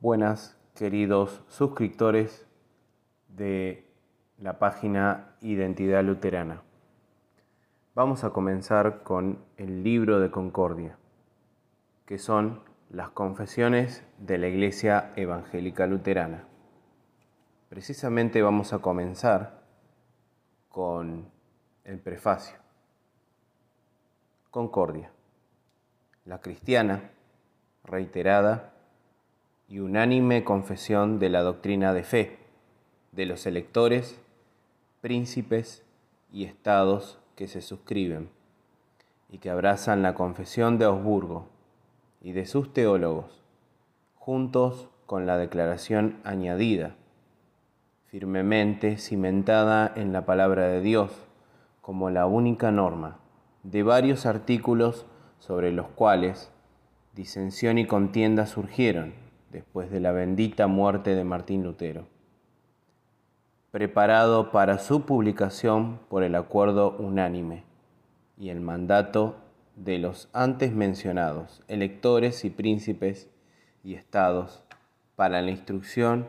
Buenas, queridos suscriptores de la página Identidad Luterana. Vamos a comenzar con el libro de Concordia, que son las confesiones de la Iglesia Evangélica Luterana. Precisamente vamos a comenzar con el prefacio. Concordia, la cristiana, reiterada y unánime confesión de la doctrina de fe de los electores, príncipes y estados que se suscriben y que abrazan la confesión de Augsburgo y de sus teólogos, juntos con la declaración añadida, firmemente cimentada en la palabra de Dios como la única norma de varios artículos sobre los cuales disensión y contienda surgieron después de la bendita muerte de Martín Lutero, preparado para su publicación por el acuerdo unánime y el mandato de los antes mencionados electores y príncipes y estados para la instrucción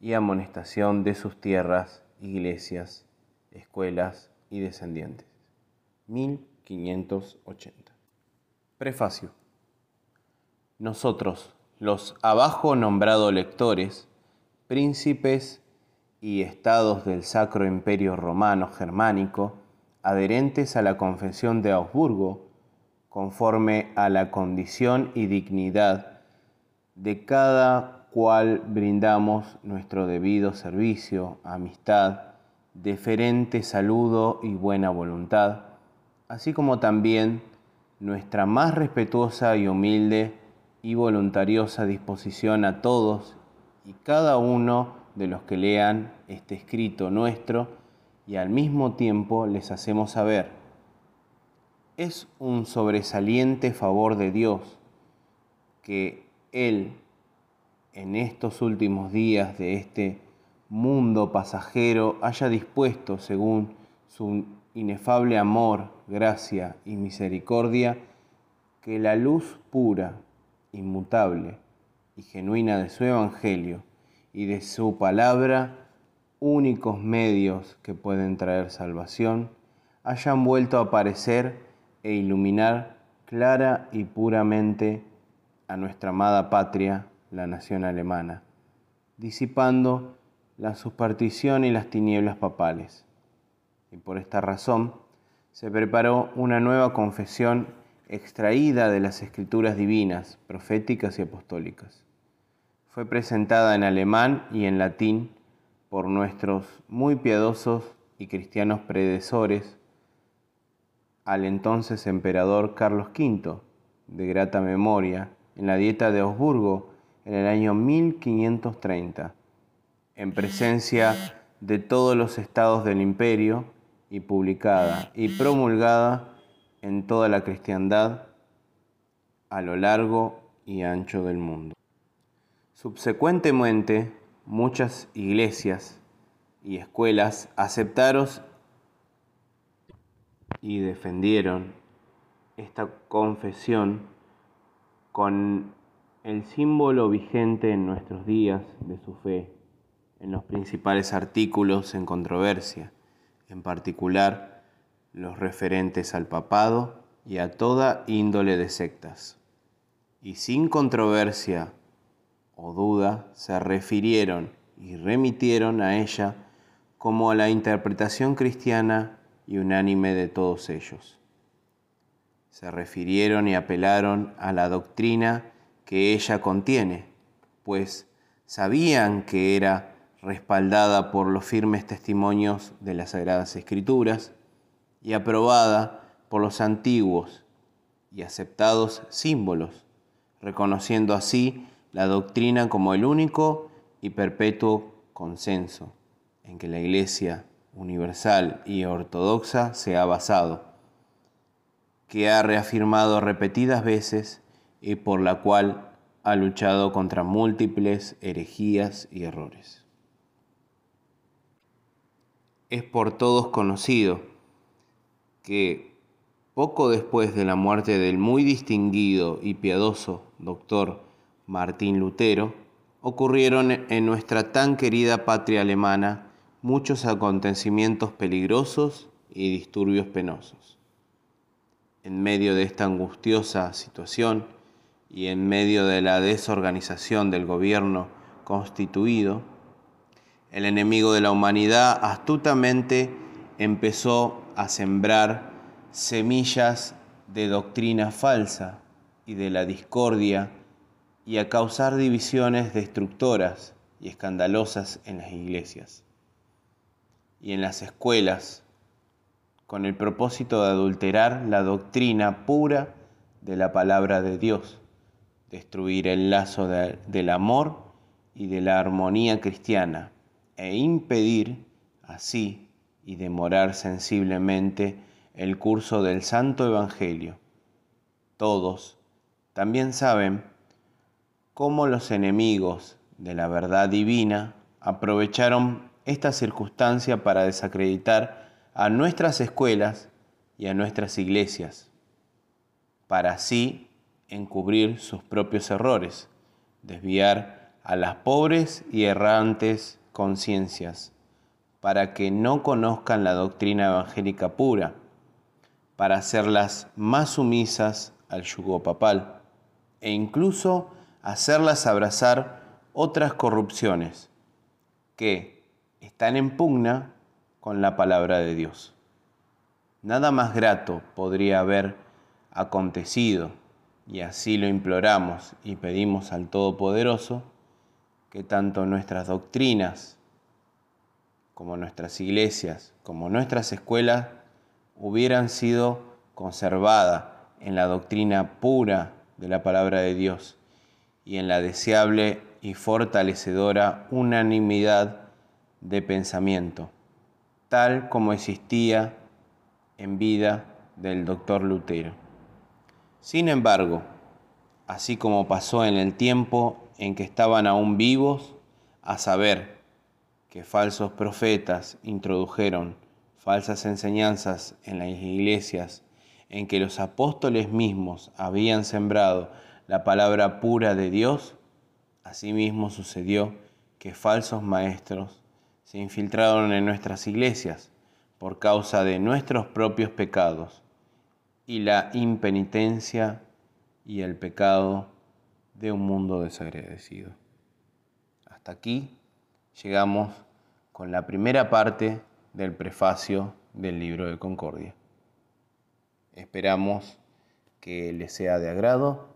y amonestación de sus tierras, iglesias, escuelas y descendientes. 1580. Prefacio. Nosotros, los abajo nombrados lectores, príncipes y estados del Sacro Imperio Romano Germánico, adherentes a la Confesión de Augsburgo, conforme a la condición y dignidad de cada cual brindamos nuestro debido servicio, amistad, deferente saludo y buena voluntad, así como también nuestra más respetuosa y humilde y voluntariosa disposición a todos y cada uno de los que lean este escrito nuestro y al mismo tiempo les hacemos saber. Es un sobresaliente favor de Dios que Él en estos últimos días de este mundo pasajero haya dispuesto, según su inefable amor, gracia y misericordia, que la luz pura inmutable y genuina de su Evangelio y de su palabra, únicos medios que pueden traer salvación, hayan vuelto a aparecer e iluminar clara y puramente a nuestra amada patria, la nación alemana, disipando la superstición y las tinieblas papales. Y por esta razón se preparó una nueva confesión extraída de las escrituras divinas, proféticas y apostólicas. Fue presentada en alemán y en latín por nuestros muy piadosos y cristianos predecesores al entonces emperador Carlos V, de grata memoria, en la dieta de Augsburgo en el año 1530, en presencia de todos los estados del imperio y publicada y promulgada en toda la cristiandad a lo largo y ancho del mundo. Subsecuentemente, muchas iglesias y escuelas aceptaron y defendieron esta confesión con el símbolo vigente en nuestros días de su fe, en los principales artículos en controversia, en particular los referentes al papado y a toda índole de sectas. Y sin controversia o duda se refirieron y remitieron a ella como a la interpretación cristiana y unánime de todos ellos. Se refirieron y apelaron a la doctrina que ella contiene, pues sabían que era respaldada por los firmes testimonios de las Sagradas Escrituras, y aprobada por los antiguos y aceptados símbolos, reconociendo así la doctrina como el único y perpetuo consenso en que la Iglesia universal y ortodoxa se ha basado, que ha reafirmado repetidas veces y por la cual ha luchado contra múltiples herejías y errores. Es por todos conocido que poco después de la muerte del muy distinguido y piadoso doctor Martín Lutero, ocurrieron en nuestra tan querida patria alemana muchos acontecimientos peligrosos y disturbios penosos. En medio de esta angustiosa situación y en medio de la desorganización del gobierno constituido, el enemigo de la humanidad astutamente empezó a sembrar semillas de doctrina falsa y de la discordia y a causar divisiones destructoras y escandalosas en las iglesias y en las escuelas, con el propósito de adulterar la doctrina pura de la palabra de Dios, destruir el lazo del amor y de la armonía cristiana e impedir así y demorar sensiblemente el curso del Santo Evangelio. Todos también saben cómo los enemigos de la verdad divina aprovecharon esta circunstancia para desacreditar a nuestras escuelas y a nuestras iglesias, para así encubrir sus propios errores, desviar a las pobres y errantes conciencias, para que no conozcan la doctrina evangélica pura, para hacerlas más sumisas al yugo papal e incluso hacerlas abrazar otras corrupciones que están en pugna con la palabra de Dios. Nada más grato podría haber acontecido, y así lo imploramos y pedimos al Todopoderoso, que tanto nuestras doctrinas como nuestras iglesias, como nuestras escuelas, hubieran sido conservadas en la doctrina pura de la palabra de Dios y en la deseable y fortalecedora unanimidad de pensamiento, tal como existía en vida del doctor Lutero. Sin embargo, así como pasó en el tiempo en que estaban aún vivos, a saber, que falsos profetas introdujeron falsas enseñanzas en las iglesias, en que los apóstoles mismos habían sembrado la palabra pura de Dios, asimismo sucedió que falsos maestros se infiltraron en nuestras iglesias por causa de nuestros propios pecados y la impenitencia y el pecado de un mundo desagradecido. Hasta aquí llegamos con la primera parte del prefacio del libro de Concordia. Esperamos que les sea de agrado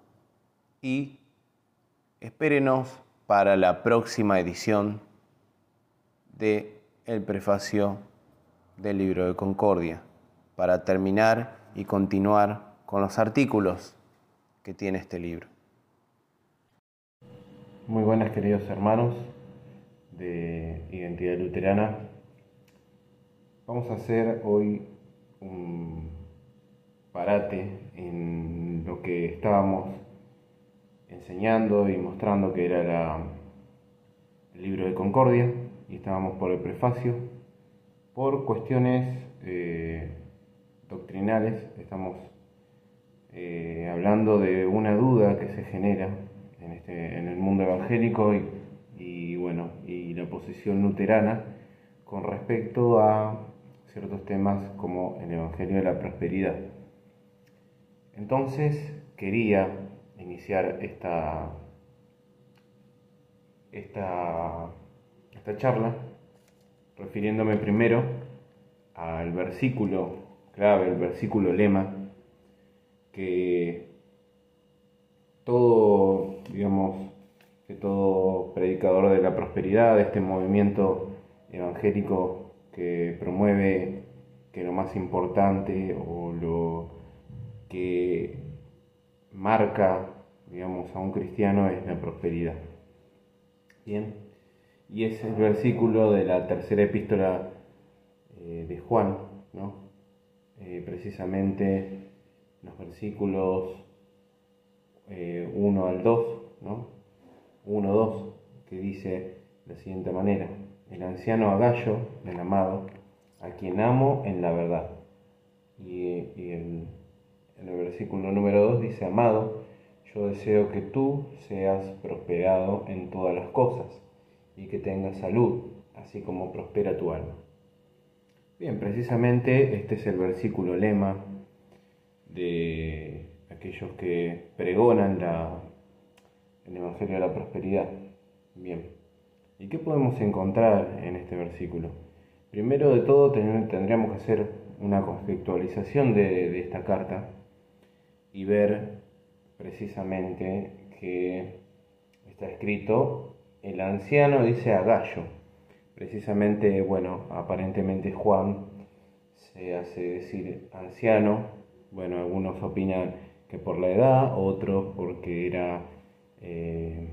y espérenos para la próxima edición de el prefacio del libro de Concordia, para terminar y continuar con los artículos que tiene este libro. Muy buenas queridos hermanos de Identidad Luterana. Vamos a hacer hoy un parate en lo que estábamos enseñando y mostrando que era el libro de Concordia y estábamos por el prefacio. Por cuestiones eh, doctrinales estamos eh, hablando de una duda que se genera en, este, en el mundo evangélico y, bueno, y la posición luterana con respecto a ciertos temas como el Evangelio de la Prosperidad. Entonces quería iniciar esta, esta, esta charla refiriéndome primero al versículo clave, el versículo lema, que todo, digamos, que todo predicador de la prosperidad, de este movimiento evangélico que promueve que lo más importante o lo que marca, digamos, a un cristiano es la prosperidad. Bien, y es el versículo de la tercera epístola eh, de Juan, ¿no? Eh, precisamente los versículos 1 eh, al 2, ¿no? 1, 2, que dice de la siguiente manera, el anciano Agallo, el amado, a quien amo en la verdad. Y, y el en el versículo número 2 dice, Amado, yo deseo que tú seas prosperado en todas las cosas y que tengas salud, así como prospera tu alma. Bien, precisamente este es el versículo lema de aquellos que pregonan la, el Evangelio de la Prosperidad. Bien, ¿y qué podemos encontrar en este versículo? Primero de todo tendríamos que hacer una contextualización de, esta carta y ver precisamente que está escrito, el anciano dice a Gallo, precisamente, bueno, aparentemente Juan se hace decir anciano, bueno, algunos opinan que por la edad, otros porque era eh,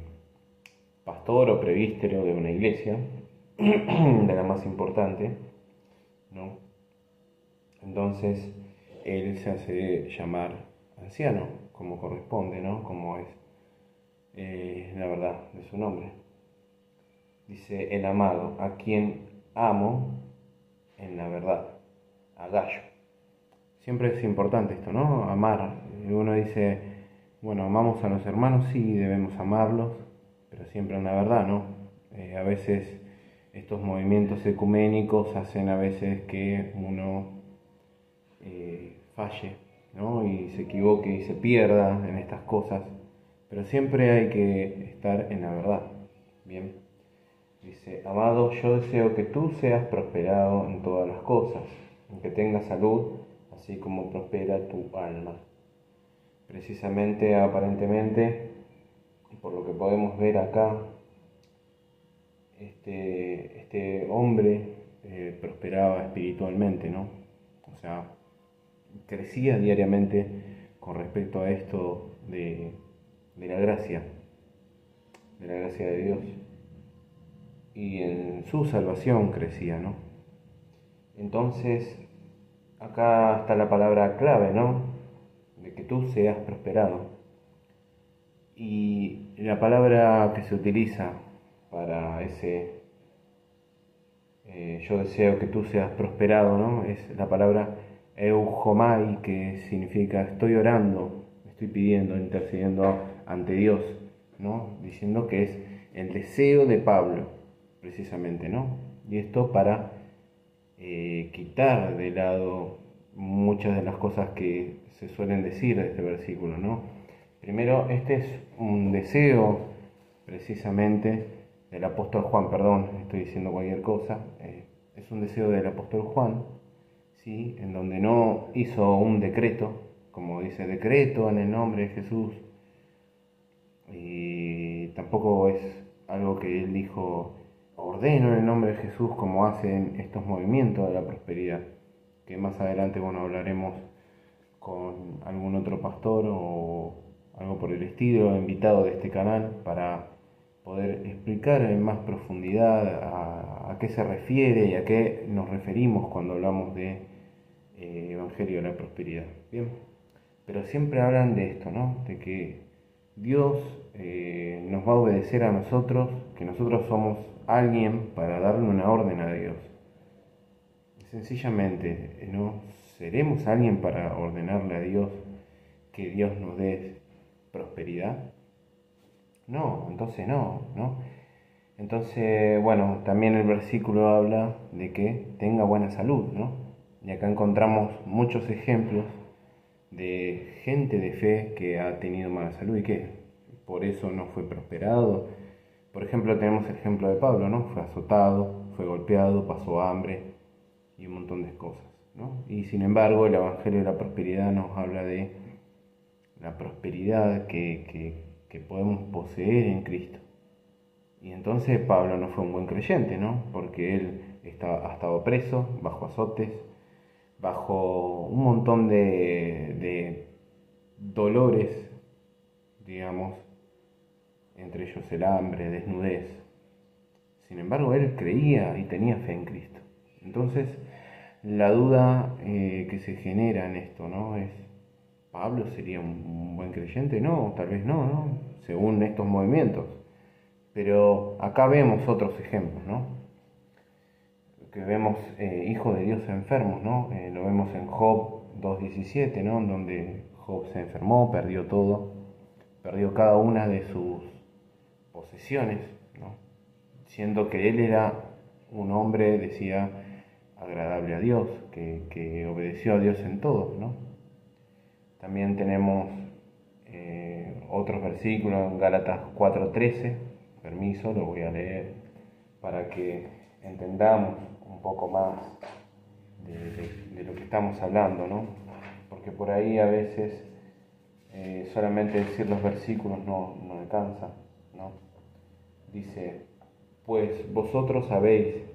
pastor o prevístero de una iglesia, de la más importante, ¿no? Entonces, él se hace llamar anciano, como corresponde, ¿no? Como es eh, la verdad de su nombre. Dice el amado, a quien amo en la verdad, a Gallo. Siempre es importante esto, ¿no? Amar. Uno dice, bueno, amamos a los hermanos, sí, debemos amarlos, pero siempre en la verdad, ¿no? Eh, a veces estos movimientos ecuménicos hacen a veces que uno eh, falle ¿no? y se equivoque y se pierda en estas cosas, pero siempre hay que estar en la verdad. Bien, dice, amado, yo deseo que tú seas prosperado en todas las cosas, que tengas salud, así como prospera tu alma. Precisamente, aparentemente, por lo que podemos ver acá, este, este hombre eh, prosperaba espiritualmente, ¿no? O sea, crecía diariamente con respecto a esto de, la gracia, de la gracia de Dios. Y en su salvación crecía, ¿no? Entonces, acá está la palabra clave, ¿no? Que tú seas prosperado. Y la palabra que se utiliza para ese eh, yo deseo que tú seas prosperado, ¿no? Es la palabra eujomai, que significa estoy orando, estoy pidiendo, intercediendo ante Dios, ¿no? Diciendo que es el deseo de Pablo, precisamente, ¿no? Y esto para eh, quitar de lado muchas de las cosas que se suelen decir de este versículo, ¿no? Primero, este es un deseo precisamente del apóstol Juan, perdón, estoy diciendo cualquier cosa, eh, es un deseo del apóstol Juan, ¿sí? en donde no hizo un decreto, como dice decreto en el nombre de Jesús, y tampoco es algo que él dijo, ordeno en el nombre de Jesús, como hacen estos movimientos de la prosperidad, que más adelante bueno, hablaremos con algún otro pastor o algo por el estilo, invitado de este canal, para poder explicar en más profundidad a, qué se refiere y a qué nos referimos cuando hablamos de eh, Evangelio de la Prosperidad. Bien, pero siempre hablan de esto, ¿no? De que Dios eh, nos va a obedecer a nosotros, que nosotros somos alguien para darle una orden a Dios. Sencillamente, ¿no? ¿Seremos alguien para ordenarle a Dios que Dios nos dé prosperidad? No, entonces no, ¿no? Entonces, bueno, también el versículo habla de que tenga buena salud, ¿no? Y acá encontramos muchos ejemplos de gente de fe que ha tenido mala salud y que por eso no fue prosperado. Por ejemplo, tenemos el ejemplo de Pablo, ¿no? Fue azotado, fue golpeado, pasó hambre y un montón de cosas, ¿no? Y sin embargo, el Evangelio de la Prosperidad nos habla de la prosperidad que, que podemos poseer en Cristo. Y entonces Pablo no fue un buen creyente, ¿no? Porque él estaba, ha estado preso, bajo azotes, bajo un montón de, de dolores, digamos, entre ellos el hambre, desnudez. Sin embargo, él creía y tenía fe en Cristo. Entonces, la duda eh, que se genera en esto, ¿no? Es, ¿Pablo sería un buen creyente? No, tal vez no, ¿no? Según estos movimientos. Pero acá vemos otros ejemplos, ¿no? Que vemos eh, hijos de Dios enfermos, ¿no? Eh, lo vemos en Job 2.17, ¿no? Donde Job se enfermó, perdió todo, perdió cada una de sus posesiones, ¿no? siendo que él era un hombre, decía, agradable a Dios, que, obedeció a Dios en todo. ¿no? También tenemos eh, otros versículos en Gálatas 4:13, permiso, lo voy a leer para que entendamos un poco más de, lo que estamos hablando, ¿no? porque por ahí a veces eh, solamente decir los versículos no, no alcanza. ¿no? Dice, pues vosotros sabéis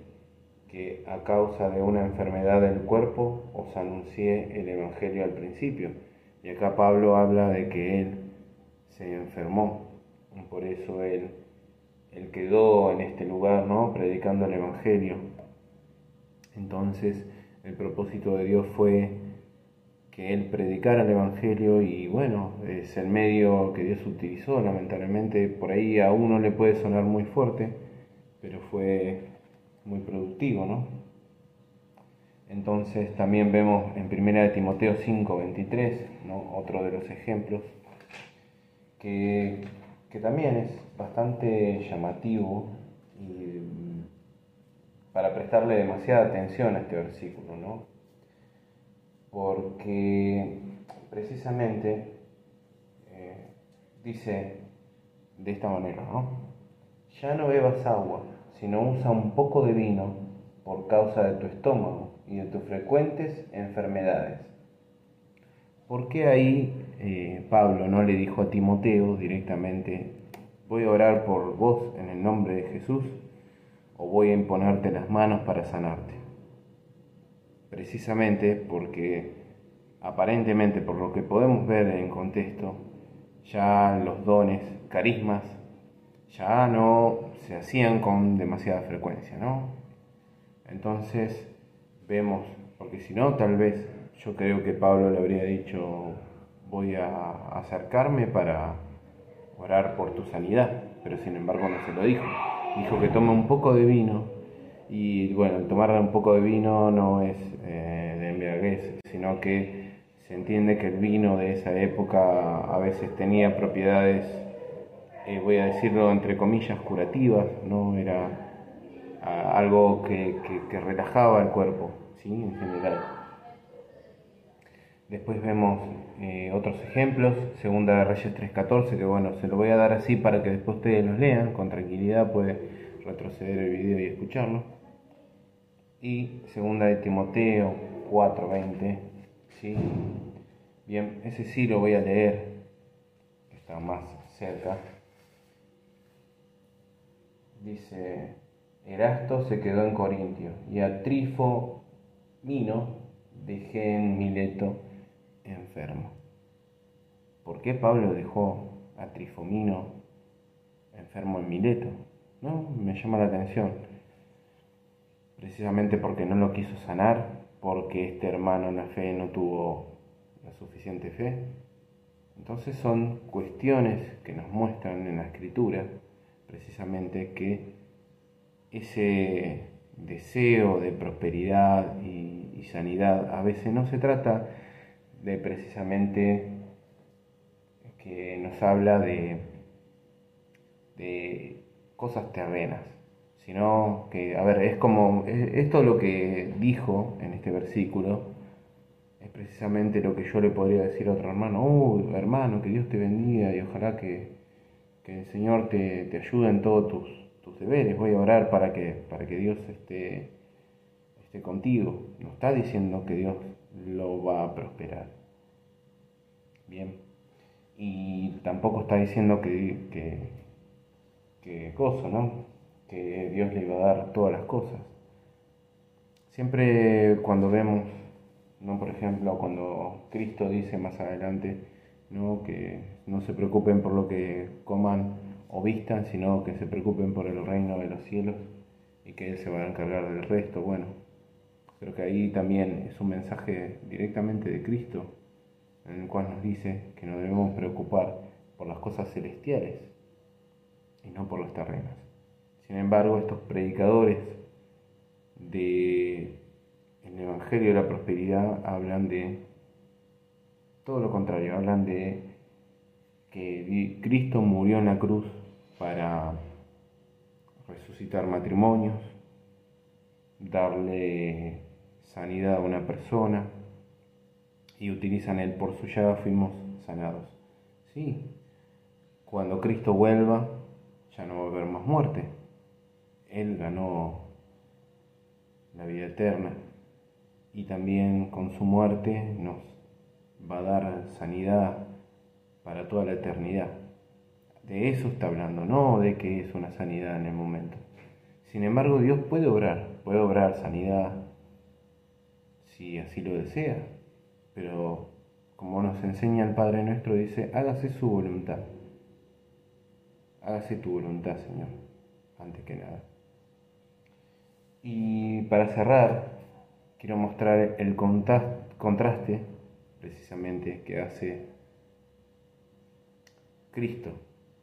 que a causa de una enfermedad del cuerpo os anuncié el Evangelio al principio. Y acá Pablo habla de que él se enfermó. Por eso él, él quedó en este lugar, ¿no? Predicando el Evangelio. Entonces, el propósito de Dios fue que él predicara el Evangelio y bueno, es el medio que Dios utilizó, lamentablemente por ahí a uno le puede sonar muy fuerte, pero fue muy productivo, ¿no? Entonces también vemos en 1 Timoteo 5, 23, ¿no? otro de los ejemplos, que, que también es bastante llamativo y mm, para prestarle demasiada atención a este versículo, ¿no? Porque precisamente eh, dice de esta manera, ¿no? Ya no bebas agua, sino usa un poco de vino por causa de tu estómago y de tus frecuentes enfermedades. ¿Por qué ahí eh, Pablo no le dijo a Timoteo directamente, voy a orar por vos en el nombre de Jesús o voy a imponerte las manos para sanarte? Precisamente porque aparentemente por lo que podemos ver en contexto, ya los dones, carismas, ya no se hacían con demasiada frecuencia, ¿no? Entonces vemos, porque si no, tal vez yo creo que Pablo le habría dicho, voy a acercarme para orar por tu sanidad, pero sin embargo no se lo dijo. Dijo que tome un poco de vino y bueno, tomar un poco de vino no es eh, de embriaguez, sino que se entiende que el vino de esa época a veces tenía propiedades eh, voy a decirlo entre comillas, curativas, no era algo que, relajaba el cuerpo, ¿sí? en general. Después vemos eh, otros ejemplos, Segunda de Reyes 3.14, que bueno, se lo voy a dar así para que después ustedes los lean, con tranquilidad puede retroceder el video y escucharlo. Y Segunda de Timoteo 4.20, ¿sí? Bien, ese sí lo voy a leer, está más cerca dice, Erasto se quedó en Corintio y a Trifo Mino dejé en Mileto enfermo. ¿Por qué Pablo dejó a Trifomino enfermo en Mileto? ¿No? Me llama la atención. Precisamente porque no lo quiso sanar, porque este hermano en la fe no tuvo la suficiente fe. Entonces son cuestiones que nos muestran en la escritura precisamente que ese deseo de prosperidad y, sanidad a veces no se trata de precisamente que nos habla de, cosas terrenas, sino que, a ver, es como, esto lo que dijo en este versículo, es precisamente lo que yo le podría decir a otro hermano, oh, hermano, que Dios te bendiga y ojalá que que el Señor te, te ayude en todos tus, tus, deberes. Voy a orar para que, para que Dios esté, esté contigo. No está diciendo que Dios lo va a prosperar. Bien. Y tampoco está diciendo que, que, que cosa, ¿no? Que Dios le iba a dar todas las cosas. Siempre cuando vemos, ¿no? por ejemplo, cuando Cristo dice más adelante, ¿no? que no se preocupen por lo que coman o vistan, sino que se preocupen por el reino de los cielos y que Él se va a encargar del resto. Bueno, creo que ahí también es un mensaje directamente de Cristo, en el cual nos dice que nos debemos preocupar por las cosas celestiales y no por las terrenas. Sin embargo, estos predicadores del Evangelio de la Prosperidad hablan de todo lo contrario, hablan de que Cristo murió en la cruz para resucitar matrimonios, darle sanidad a una persona y utilizan el por su llaga fuimos sanados. Sí, cuando Cristo vuelva ya no va a haber más muerte. Él ganó la vida eterna y también con su muerte nos va a dar sanidad para toda la eternidad. De eso está hablando, no de que es una sanidad en el momento. Sin embargo, Dios puede obrar, puede obrar sanidad si así lo desea, pero como nos enseña el Padre nuestro, dice, hágase su voluntad. Hágase tu voluntad, Señor, antes que nada. Y para cerrar, quiero mostrar el contraste precisamente que hace Cristo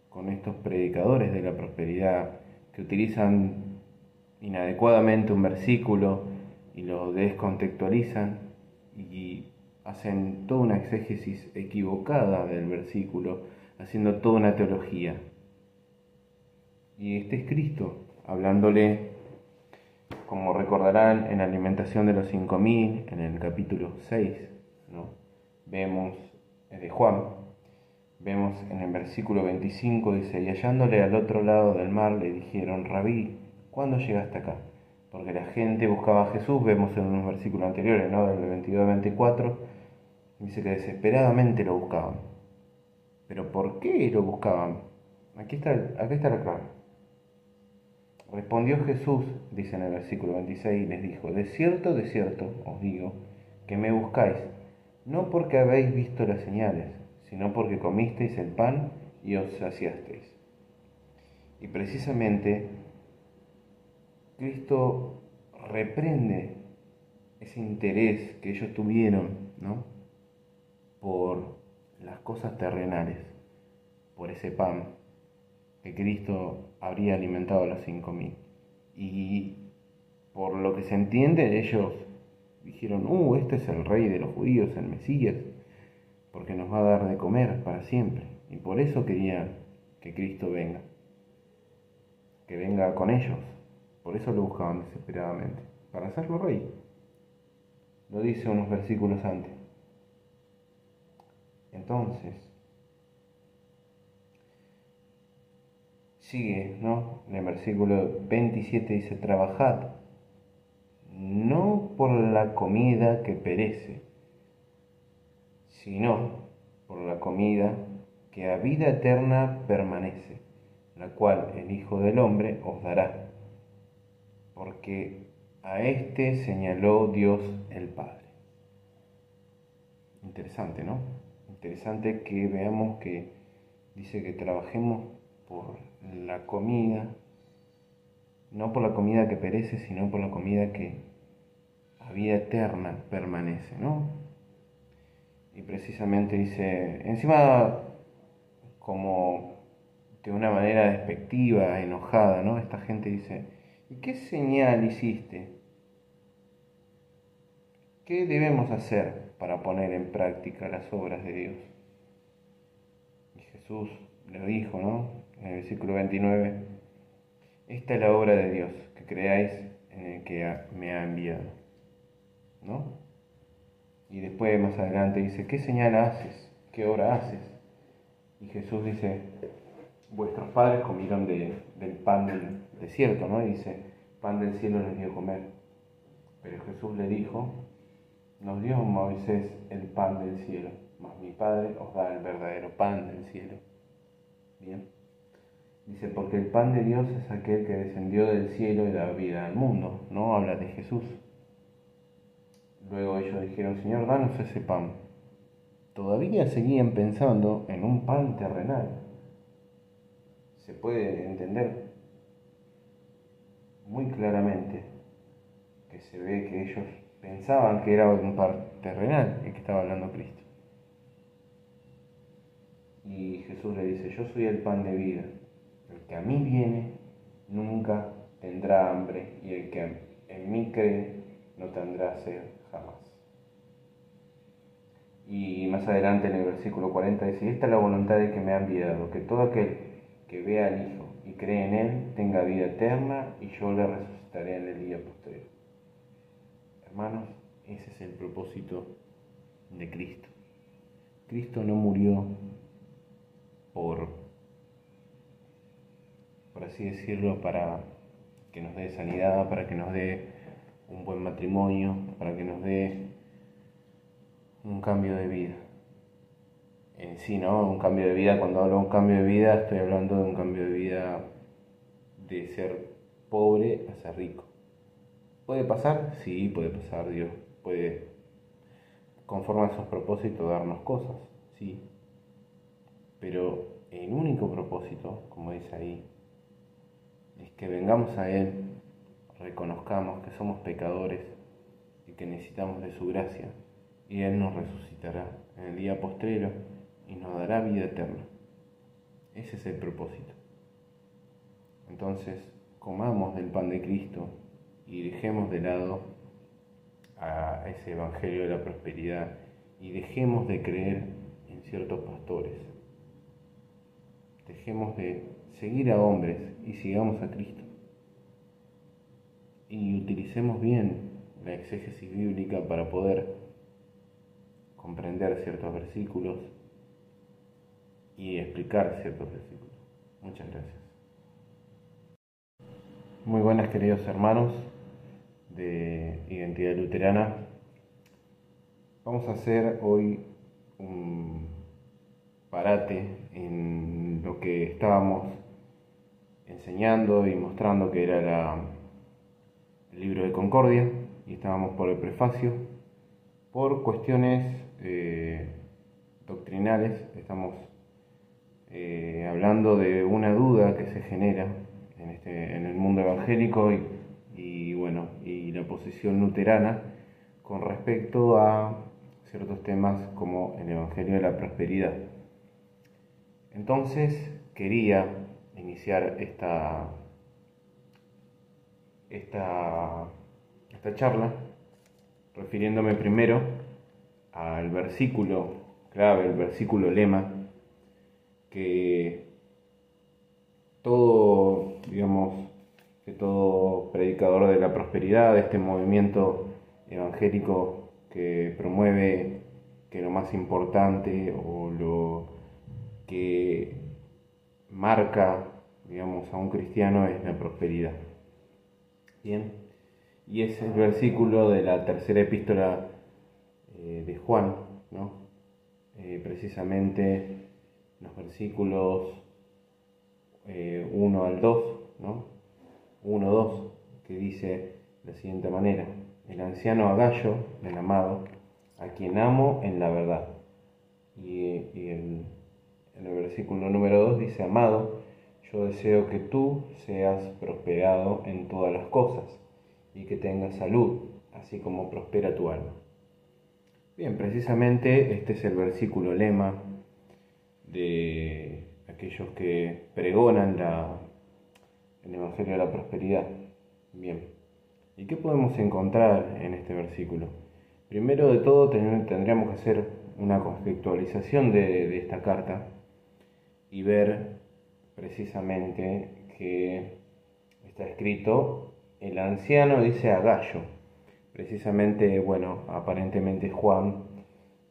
con estos predicadores de la prosperidad que utilizan inadecuadamente un versículo y lo descontextualizan y hacen toda una exégesis equivocada del versículo, haciendo toda una teología. Y este es Cristo, hablándole, como recordarán, en la alimentación de los 5000, en el capítulo 6, ¿no? Vemos de Juan, vemos en el versículo 25, dice, y hallándole al otro lado del mar le dijeron, rabí, ¿cuándo llegaste acá? Porque la gente buscaba a Jesús, vemos en unos versículos anteriores, ¿no? del 22 al 24, dice que desesperadamente lo buscaban. Pero ¿por qué lo buscaban? Aquí está, aquí está la clave. Respondió Jesús, dice en el versículo 26, y les dijo, de cierto, de cierto, os digo, que me buscáis, no porque habéis visto las señales, sino porque comisteis el pan y os saciasteis. Y precisamente Cristo reprende ese interés que ellos tuvieron, ¿no? Por las cosas terrenales, por ese pan que Cristo habría alimentado a los cinco mil. Y por lo que se entiende, ellos dijeron, uh, este es el rey de los judíos, el Mesías, porque nos va a dar de comer para siempre. Y por eso querían que Cristo venga, que venga con ellos. Por eso lo buscaban desesperadamente, para hacerlo rey. Lo dice unos versículos antes. Entonces, sigue, ¿no? En el versículo 27 dice, trabajad, no por la comida que perece, sino por la comida que a vida eterna permanece, la cual el Hijo del Hombre os dará porque a este señaló Dios el Padre. Interesante, ¿no? Interesante que veamos que dice que trabajemos por la comida, no por la comida que perece, sino por la comida que a vida eterna permanece, ¿no? Y precisamente dice, encima como de una manera despectiva, enojada, ¿no? Esta gente dice, ¿Y qué señal hiciste? ¿Qué debemos hacer para poner en práctica las obras de Dios? Y Jesús le dijo, ¿no? En el versículo 29, esta es la obra de Dios, que creáis en el que me ha enviado. ¿No? Y después más adelante dice, ¿qué señal haces? ¿Qué obra haces? Y Jesús dice, vuestros padres comieron del pan del desierto, ¿no? Y dice, pan del cielo les dio comer. Pero Jesús le dijo, nos dio Moisés el pan del cielo, mas mi Padre os da el verdadero pan del cielo. Bien. Dice, porque el pan de Dios es aquel que descendió del cielo y da vida al mundo. No habla de Jesús. Luego ellos dijeron, Señor, danos ese pan. Todavía seguían pensando en un pan terrenal. Se puede entender muy claramente que se ve que ellos pensaban que era un par terrenal el que estaba hablando Cristo. Y Jesús le dice, yo soy el pan de vida. El que a mí viene nunca tendrá hambre y el que en mí cree no tendrá sed. Y más adelante en el versículo 40 dice, esta es la voluntad de que me ha enviado, que todo aquel que vea al Hijo y cree en Él tenga vida eterna y yo le resucitaré en el día posterior. Hermanos, ese es el propósito de Cristo. Cristo no murió por, por así decirlo, para que nos dé sanidad, para que nos dé un buen matrimonio, para que nos dé un cambio de vida. En sí, ¿no? Un cambio de vida, cuando hablo de un cambio de vida, estoy hablando de un cambio de vida de ser pobre a ser rico. ¿Puede pasar? Sí, puede pasar, Dios puede, conforme a sus propósitos, darnos cosas, sí. Pero el único propósito, como dice ahí, es que vengamos a Él, reconozcamos que somos pecadores y que necesitamos de su gracia, y Él nos resucitará en el día postrero y nos dará vida eterna. Ese es el propósito. Entonces, comamos del pan de Cristo y dejemos de lado a ese Evangelio de la prosperidad y dejemos de creer en ciertos pastores. Dejemos de seguir a hombres y sigamos a Cristo. Y utilicemos bien la exégesis bíblica para poder comprender ciertos versículos y explicar ciertos versículos. Muchas gracias. Muy buenas queridos hermanos de Identidad Luterana. Vamos a hacer hoy un parate en lo que estábamos enseñando y mostrando que era el libro de Concordia y estábamos por el prefacio. Por cuestiones eh, doctrinales estamos eh, hablando de una duda que se genera en, este, en el mundo evangélico y bueno, y la posición luterana con respecto a ciertos temas como el Evangelio de la Prosperidad. Entonces quería iniciar esta, esta, esta charla refiriéndome primero al versículo clave, el versículo lema, que todo, digamos, que todo predicador de la prosperidad, de este movimiento evangélico que promueve que lo más importante o lo que marca, digamos, a un cristiano es la prosperidad. Bien, y es el versículo de la tercera epístola eh, de Juan, ¿no? Eh, precisamente los versículos 1 eh, al 2, ¿no? 1.2, que dice de la siguiente manera, el anciano Agallo, el amado, a quien amo en la verdad. Y, en el versículo número 2 dice, amado, yo deseo que tú seas prosperado en todas las cosas y que tengas salud, así como prospera tu alma. Bien, precisamente este es el versículo lema de aquellos que pregonan la el Evangelio de la Prosperidad. Bien, ¿y qué podemos encontrar en este versículo? Primero de todo tendríamos que hacer una contextualización de, esta carta y ver precisamente que está escrito, el anciano dice a Gallo, precisamente, bueno, aparentemente Juan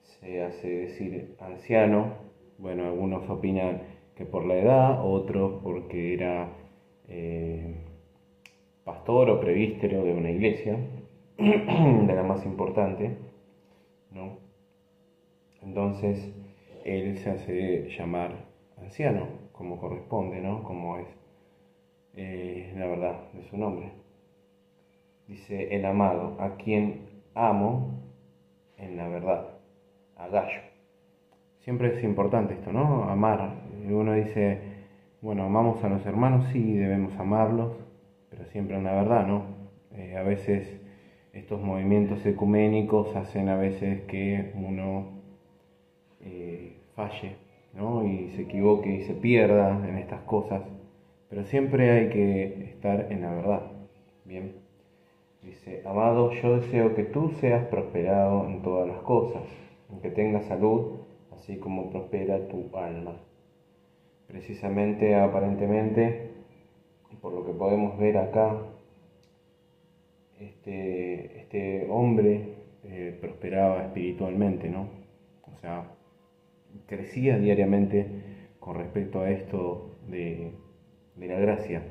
se hace decir anciano, bueno, algunos opinan que por la edad, otros porque era eh, pastor o prevístero de una iglesia, de la más importante, ¿no? Entonces él se hace llamar anciano, como corresponde, ¿no? Como es eh, la verdad de su nombre. Dice el amado, a quien amo en la verdad, a Gallo. Siempre es importante esto, ¿no? Amar. Uno dice, bueno, amamos a los hermanos, sí, debemos amarlos, pero siempre en la verdad, ¿no? Eh, a veces estos movimientos ecuménicos hacen a veces que uno eh, falle, ¿no? Y se equivoque y se pierda en estas cosas, pero siempre hay que estar en la verdad, ¿bien? Dice, amado, yo deseo que tú seas prosperado en todas las cosas que tengas salud, así como prospera tu alma. Precisamente, aparentemente, por lo que podemos ver acá, este, este hombre eh, prosperaba espiritualmente, ¿no? O sea, crecía diariamente con respecto a esto de, de la gracia,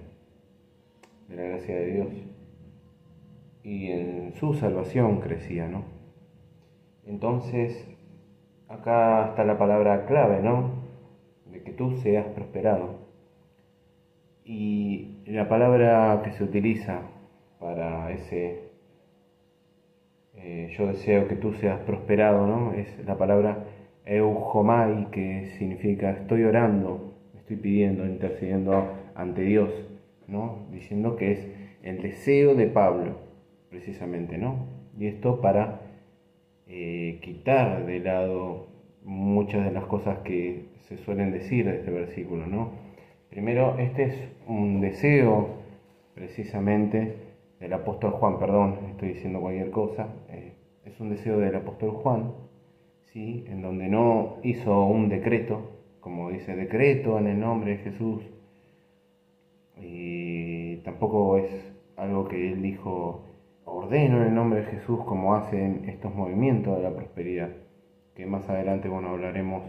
de la gracia de Dios. Y en su salvación crecía, ¿no? Entonces, acá está la palabra clave, ¿no? De que tú seas prosperado. Y la palabra que se utiliza para ese eh, yo deseo que tú seas prosperado, ¿no? Es la palabra eujomai, que significa estoy orando, estoy pidiendo, intercediendo ante Dios, ¿no? Diciendo que es el deseo de Pablo, precisamente, ¿no? Y esto para eh, quitar de lado muchas de las cosas que se suelen decir de este versículo, ¿no? Primero, este es un deseo precisamente del apóstol Juan, perdón, estoy diciendo cualquier cosa, eh, es un deseo del apóstol Juan, ¿sí? en donde no hizo un decreto, como dice decreto en el nombre de Jesús, y tampoco es algo que él dijo ordeno en el nombre de Jesús como hacen estos movimientos de la prosperidad, que más adelante bueno hablaremos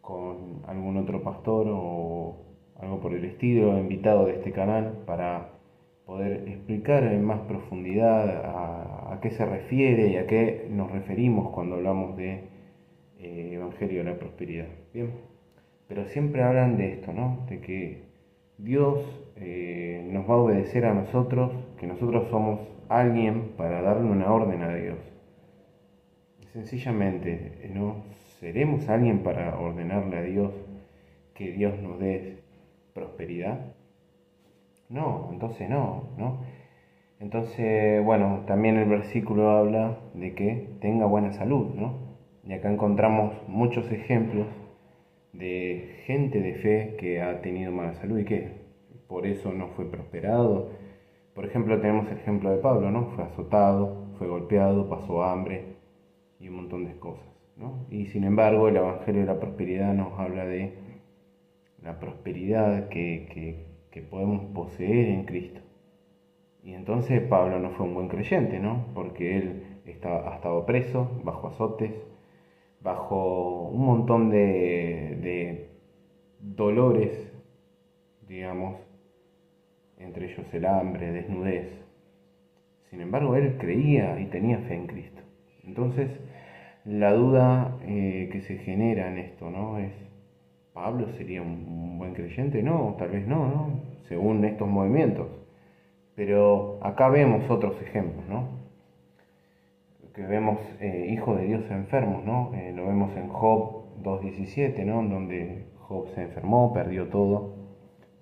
con algún otro pastor o algo por el estilo, invitado de este canal para poder explicar en más profundidad a, qué se refiere y a qué nos referimos cuando hablamos de eh, Evangelio de la Prosperidad. Bien, pero siempre hablan de esto, ¿no? De que Dios eh, nos va a obedecer a nosotros, que nosotros somos alguien para darle una orden a Dios. Sencillamente, ¿no? ¿Seremos alguien para ordenarle a Dios que Dios nos dé prosperidad? No, entonces no, ¿no? Entonces, bueno, también el versículo habla de que tenga buena salud, ¿no? Y acá encontramos muchos ejemplos de gente de fe que ha tenido mala salud y que por eso no fue prosperado. Por ejemplo, tenemos el ejemplo de Pablo, ¿no? Fue azotado, fue golpeado, pasó hambre y un montón de cosas, ¿no? Y sin embargo, el Evangelio de la Prosperidad nos habla de la prosperidad que, que podemos poseer en Cristo. Y entonces Pablo no fue un buen creyente, ¿no? Porque él estaba, ha estado preso, bajo azotes, bajo un montón de dolores, digamos, entre ellos el hambre, desnudez. Sin embargo, él creía y tenía fe en Cristo. Entonces, la duda eh, que se genera en esto, ¿no? Es, ¿Pablo sería un buen creyente? No, tal vez no, ¿no? Según estos movimientos. Pero acá vemos otros ejemplos, ¿no? Que vemos eh, hijos de Dios enfermos, ¿no? Eh, lo vemos en Job 2.17, ¿no? Donde Job se enfermó, perdió todo,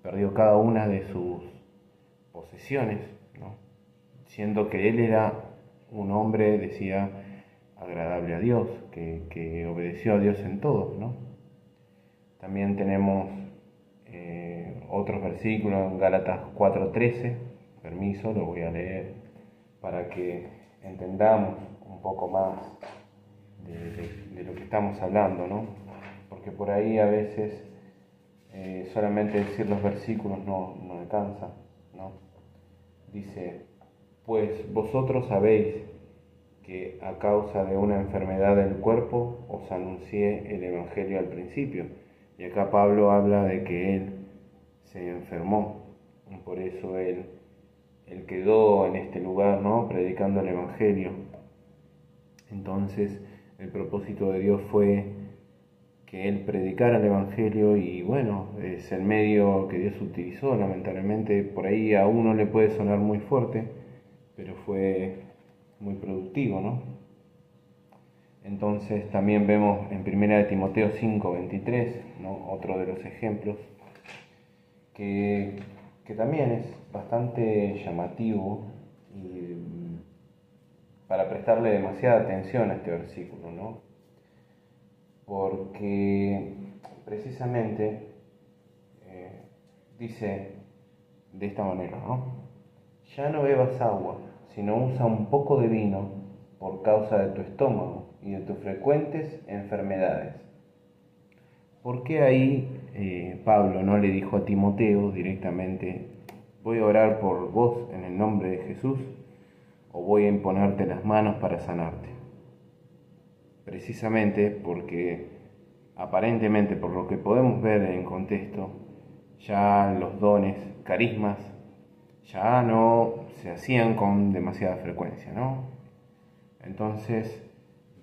perdió cada una de sus posesiones, ¿no? Siendo que él era un hombre, decía, agradable a Dios, que, obedeció a Dios en todo, ¿no? También tenemos eh, otros versículos en Gálatas 4:13, permiso, lo voy a leer para que entendamos un poco más de, lo que estamos hablando, ¿no? Porque por ahí a veces eh, solamente decir los versículos no, no alcanza, ¿no? Dice, pues vosotros sabéis que a causa de una enfermedad del cuerpo os anuncié el Evangelio al principio y acá Pablo habla de que él se enfermó, por eso él, él quedó en este lugar, ¿no? Predicando el Evangelio. Entonces, el propósito de Dios fue que él predicara el Evangelio y bueno, es el medio que Dios utilizó, lamentablemente por ahí a uno le puede sonar muy fuerte, pero fue muy productivo, ¿no? Entonces también vemos en 1 Timoteo 5, 23, otro de los ejemplos, que, también es bastante llamativo y para prestarle demasiada atención a este versículo, ¿no? Porque precisamente eh, dice de esta manera, ¿no? ya no bebas agua, sino usa un poco de vino por causa de tu estómago y de tus frecuentes enfermedades. ¿Por qué ahí eh, Pablo no le dijo a Timoteo directamente, voy a orar por vos en el nombre de Jesús o voy a imponerte las manos para sanarte? Precisamente porque aparentemente por lo que podemos ver en contexto, ya los dones, carismas, ya no se hacían con demasiada frecuencia, ¿no? Entonces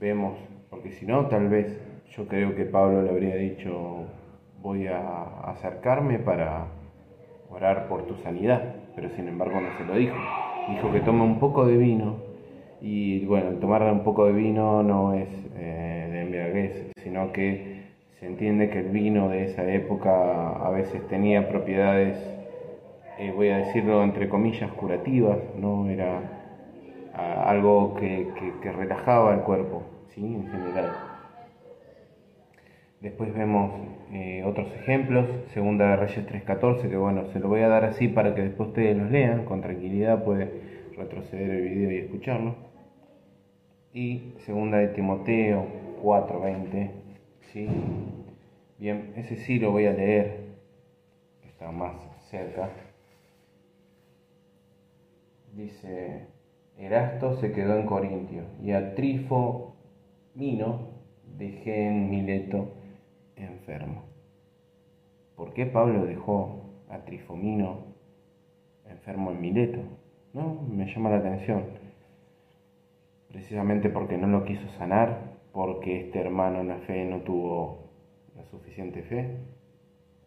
vemos, porque si no, tal vez yo creo que Pablo le habría dicho, voy a acercarme para orar por tu sanidad, pero sin embargo no se lo dijo. Dijo que tome un poco de vino y bueno, tomar un poco de vino no es eh, de embriaguez, sino que se entiende que el vino de esa época a veces tenía propiedades, eh, voy a decirlo entre comillas, curativas, no era algo que, que relajaba el cuerpo, ¿sí? en general. Después vemos eh, otros ejemplos, Segunda de Reyes 3.14, que bueno, se lo voy a dar así para que después ustedes los lean, con tranquilidad puede retroceder el video y escucharlo. Y Segunda de Timoteo 4.20, ¿sí? Bien, ese sí lo voy a leer, está más cerca. Dice, Erasto se quedó en Corintio y a Trifo Mino dejé en Mileto enfermo. ¿Por qué Pablo dejó a Trifomino enfermo en Mileto? No, me llama la atención. Precisamente porque no lo quiso sanar, porque este hermano en la fe no tuvo la suficiente fe.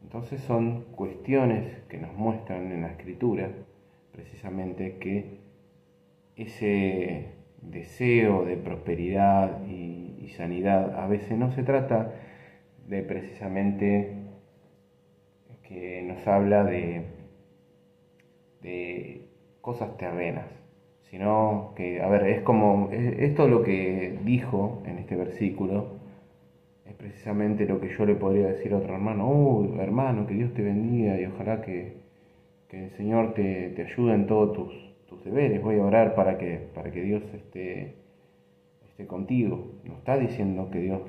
Entonces son cuestiones que nos muestran en la escritura precisamente que ese deseo de prosperidad y, sanidad a veces no se trata de precisamente que nos habla de, cosas terrenas, sino que, a ver, es como, esto lo que dijo en este versículo, es precisamente lo que yo le podría decir a otro hermano, oh, hermano, que Dios te bendiga y ojalá que, que el Señor te, te, ayude en todos tus, tus, deberes, voy a orar para que, para que Dios esté, esté contigo. No está diciendo que Dios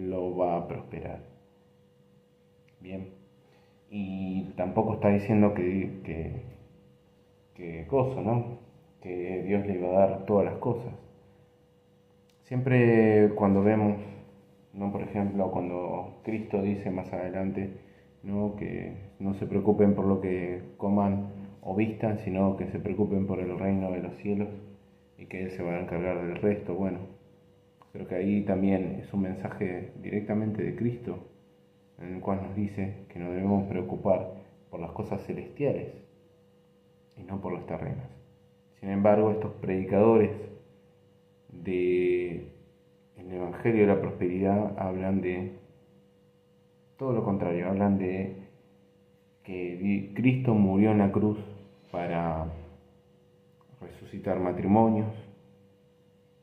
lo va a prosperar. Bien. Y tampoco está diciendo que, que, que cosa, ¿no? Que Dios le iba a dar todas las cosas. Siempre cuando vemos, ¿no? Por ejemplo, cuando Cristo dice más adelante, ¿no? Que no se preocupen por lo que coman o vistan, sino que se preocupen por el reino de los cielos y que Él se va a encargar del resto. Bueno, Creo que ahí también es un mensaje directamente de Cristo, en el cual nos dice que nos debemos preocupar por las cosas celestiales y no por las terrenas. Sin embargo, estos predicadores del Evangelio de la Prosperidad hablan de todo lo contrario, hablan de que Cristo murió en la cruz para resucitar matrimonios,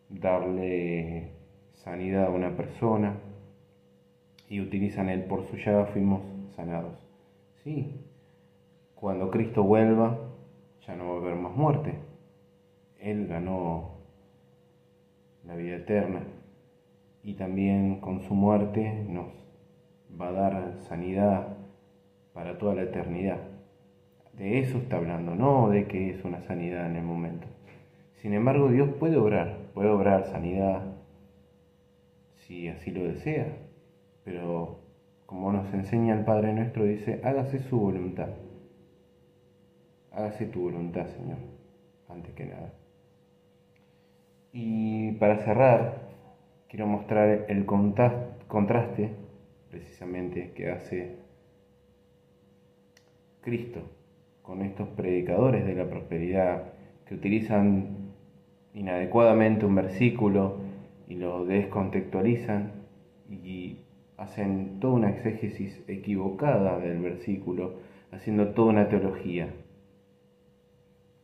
darle sanidad a una persona y utilizan el por su llaga fuimos sanados. Sí, cuando Cristo vuelva ya no va a haber más muerte. Él ganó la vida eterna y también con su muerte nos va a dar sanidad para toda la eternidad. De eso está hablando, no de que es una sanidad en el momento. Sin embargo, Dios puede obrar, puede obrar sanidad, si así lo desea. Pero como nos enseña el Padre nuestro, dice, hágase su voluntad. Hágase tu voluntad, Señor, antes que nada. Y para cerrar, quiero mostrar el contraste precisamente que hace Cristo con estos predicadores de la prosperidad que utilizan inadecuadamente un versículo y lo descontextualizan y hacen toda una exégesis equivocada del versículo, haciendo toda una teología.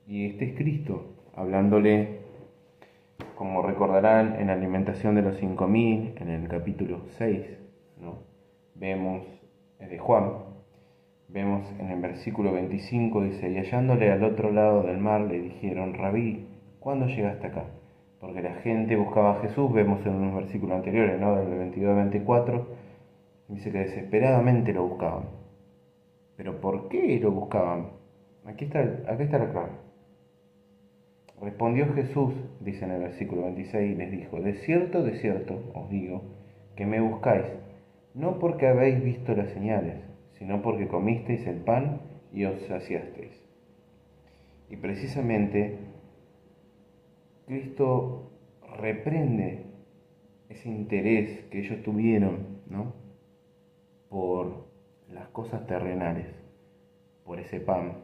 Y este es Cristo, hablándole, como recordarán, en alimentación de los 5000, en el capítulo 6, ¿no? vemos de Juan, vemos en el versículo 25, dice, y hallándole al otro lado del mar le dijeron, Rabí, ¿cuándo llegaste acá? porque la gente buscaba a Jesús, vemos en unos versículos anteriores, ¿no? del 22 al 24, dice que desesperadamente lo buscaban. Pero ¿por qué lo buscaban? Aquí está, aquí está la clave. Respondió Jesús, dice en el versículo 26, y les dijo, de cierto, de cierto, os digo, que me buscáis, no porque habéis visto las señales, sino porque comisteis el pan y os saciasteis. Y precisamente Cristo reprende ese interés que ellos tuvieron, ¿no? Por las cosas terrenales, por ese pan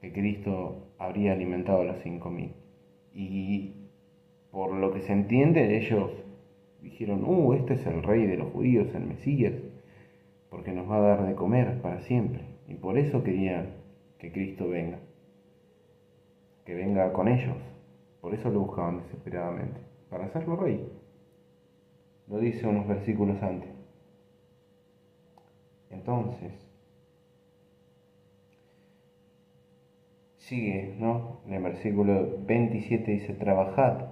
que Cristo habría alimentado a los cinco mil. Y por lo que se entiende, ellos dijeron, uh, este es el rey de los judíos, el Mesías, porque nos va a dar de comer para siempre. Y por eso querían que Cristo venga, que venga con ellos. Por eso lo buscaban desesperadamente, para hacerlo rey. Lo dice unos versículos antes. Entonces, sigue, ¿no? En el versículo 27 dice, trabajad,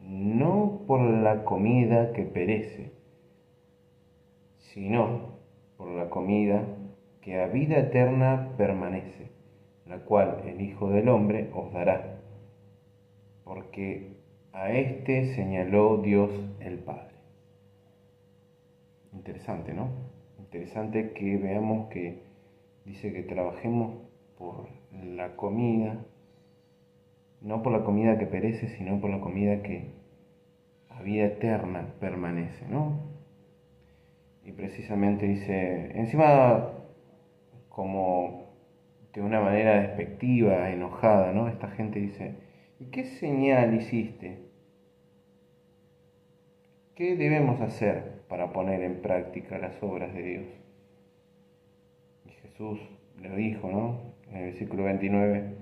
no por la comida que perece, sino por la comida que a vida eterna permanece, la cual el Hijo del Hombre os dará, porque a éste señaló Dios el Padre. Interesante, ¿no? Interesante que veamos que dice que trabajemos por la comida, no por la comida que perece, sino por la comida que a vida eterna permanece, ¿no? Y precisamente dice, encima como de una manera despectiva, enojada, ¿no? Esta gente dice, ¿y qué señal hiciste? ¿Qué debemos hacer para poner en práctica las obras de Dios? Y Jesús le dijo, ¿no? En el versículo 29,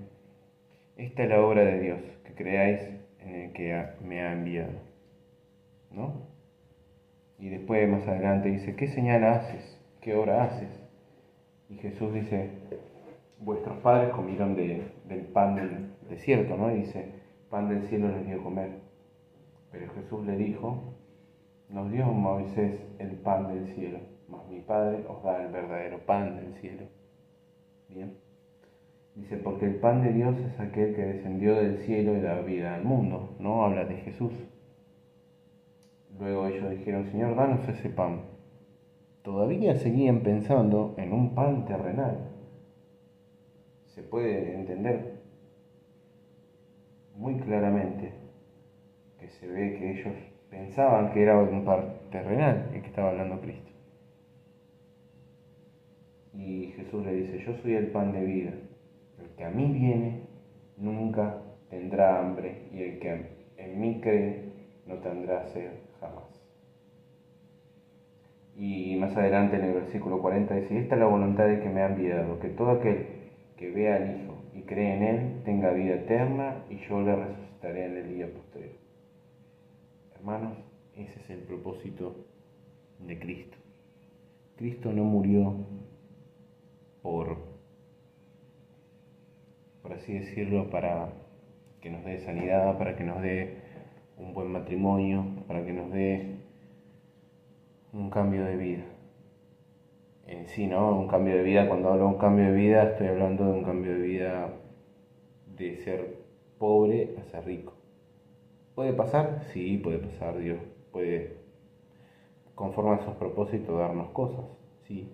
esta es la obra de Dios, que creáis en el que me ha enviado, ¿no? Y después más adelante dice, ¿qué señal haces? ¿Qué obra haces? Y Jesús dice, vuestros padres comieron del pan del desierto, ¿no? Y dice, pan del cielo les dio comer. Pero Jesús le dijo, nos dio Moisés el pan del cielo, mas mi Padre os da el verdadero pan del cielo. Bien. Dice, porque el pan de Dios es aquel que descendió del cielo y da vida al mundo. No habla de Jesús. Luego ellos dijeron, Señor, danos ese pan. Todavía seguían pensando en un pan terrenal. Se puede entender muy claramente que se ve que ellos pensaban que era un pan terrenal el que estaba hablando Cristo. Y Jesús le dice, yo soy el pan de vida. Que a mí viene nunca tendrá hambre y el que en mí cree no tendrá sed jamás. Y más adelante en el versículo 40 dice, esta es la voluntad de que me ha enviado, que todo aquel que vea al Hijo y cree en Él tenga vida eterna y yo le resucitaré en el día posterior. Hermanos, ese es el propósito de Cristo. Cristo no murió por, por así decirlo, para que nos dé sanidad, para que nos dé un buen matrimonio, para que nos dé un cambio de vida. En sí, ¿no? Un cambio de vida, cuando hablo de un cambio de vida, estoy hablando de un cambio de vida de ser pobre a ser rico. ¿Puede pasar? Sí, puede pasar. Dios puede, conforme a sus propósitos, darnos cosas, sí.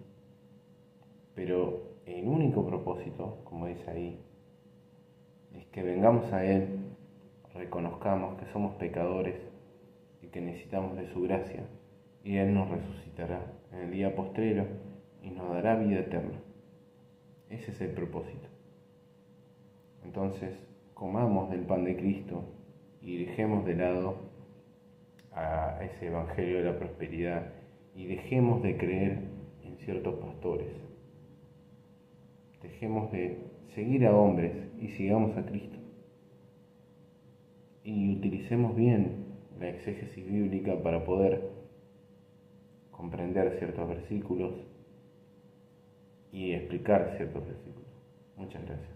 Pero el único propósito, como dice ahí, es que vengamos a Él, reconozcamos que somos pecadores y que necesitamos de su gracia, y Él nos resucitará en el día postrero y nos dará vida eterna. Ese es el propósito. Entonces, comamos del pan de Cristo y dejemos de lado a ese evangelio de la prosperidad y dejemos de creer en ciertos pastores. Dejemos de seguir a hombres y sigamos a Cristo. Y utilicemos bien la exégesis bíblica para poder comprender ciertos versículos y explicar ciertos versículos. Muchas gracias.